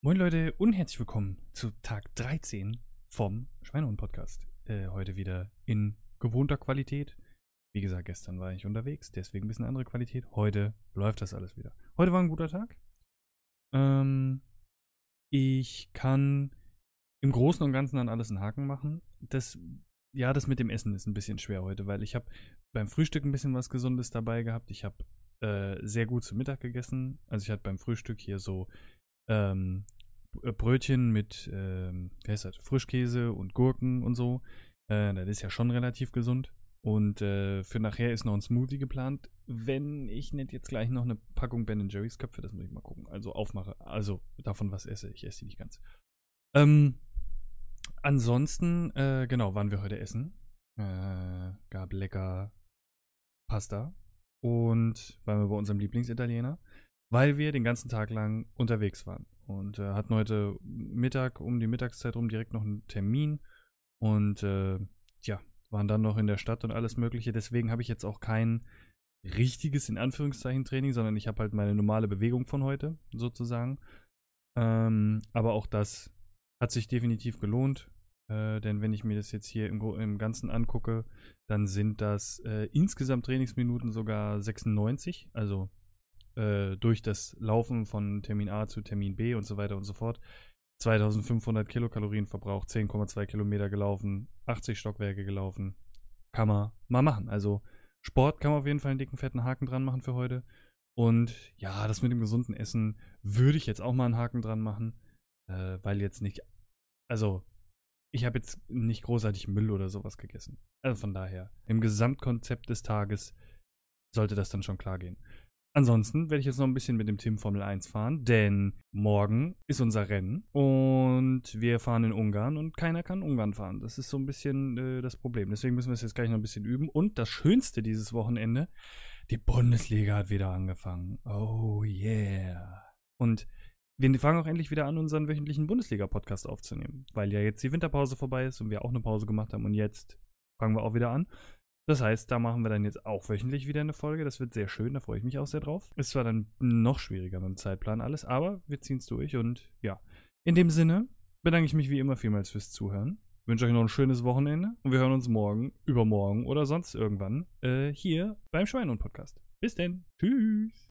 Moin Leute und herzlich willkommen zu Tag 13 vom Schweinehund-Podcast. Äh, heute wieder in gewohnter Qualität. Wie gesagt, gestern war ich unterwegs, deswegen ein bisschen andere Qualität. Heute läuft das alles wieder. Heute war ein guter Tag. Ähm, ich kann im Großen und Ganzen an alles einen Haken machen. Das, ja, das mit dem Essen ist ein bisschen schwer heute, weil ich habe beim Frühstück ein bisschen was Gesundes dabei gehabt. Ich habe äh, sehr gut zu Mittag gegessen. Also ich hatte beim Frühstück hier so ähm, äh, Brötchen mit, ähm, wie heißt das, Frischkäse und Gurken und so. Äh, das ist ja schon relativ gesund. Und äh, für nachher ist noch ein Smoothie geplant. Wenn ich nicht jetzt gleich noch eine Packung Ben Jerry's Köpfe, das muss ich mal gucken. Also aufmache. Also davon was esse. Ich esse die nicht ganz. Ähm, ansonsten, äh, genau, waren wir heute essen. Äh, gab lecker Pasta. Und waren wir bei unserem Lieblingsitaliener weil wir den ganzen Tag lang unterwegs waren. Und äh, hatten heute Mittag, um die Mittagszeit rum, direkt noch einen Termin. Und äh, ja, waren dann noch in der Stadt und alles Mögliche. Deswegen habe ich jetzt auch kein richtiges, in Anführungszeichen, Training, sondern ich habe halt meine normale Bewegung von heute, sozusagen. Ähm, aber auch das hat sich definitiv gelohnt. Äh, denn wenn ich mir das jetzt hier im, im Ganzen angucke, dann sind das äh, insgesamt Trainingsminuten sogar 96. Also äh, durch das Laufen von Termin A zu Termin B und so weiter und so fort 2500 Kilokalorien verbraucht, 10,2 Kilometer gelaufen, 80 Stockwerke gelaufen. Kann man mal machen. Also Sport kann man auf jeden Fall einen dicken, fetten Haken dran machen für heute. Und ja, das mit dem gesunden Essen würde ich jetzt auch mal einen Haken dran machen, äh, weil jetzt nicht, also ich habe jetzt nicht großartig Müll oder sowas gegessen. Also von daher, im Gesamtkonzept des Tages sollte das dann schon klar gehen. Ansonsten werde ich jetzt noch ein bisschen mit dem Team Formel 1 fahren, denn morgen ist unser Rennen und wir fahren in Ungarn und keiner kann Ungarn fahren. Das ist so ein bisschen äh, das Problem. Deswegen müssen wir es jetzt gleich noch ein bisschen üben. Und das Schönste dieses Wochenende, die Bundesliga hat wieder angefangen. Oh yeah. Und wir fangen auch endlich wieder an, unseren wöchentlichen Bundesliga-Podcast aufzunehmen, weil ja jetzt die Winterpause vorbei ist und wir auch eine Pause gemacht haben und jetzt fangen wir auch wieder an. Das heißt, da machen wir dann jetzt auch wöchentlich wieder eine Folge. Das wird sehr schön, da freue ich mich auch sehr drauf. Ist zwar dann noch schwieriger mit dem Zeitplan alles, aber wir ziehen es durch und ja. In dem Sinne bedanke ich mich wie immer vielmals fürs Zuhören. Wünsche euch noch ein schönes Wochenende und wir hören uns morgen, übermorgen oder sonst irgendwann äh, hier beim Schweinhund Podcast. Bis denn. Tschüss.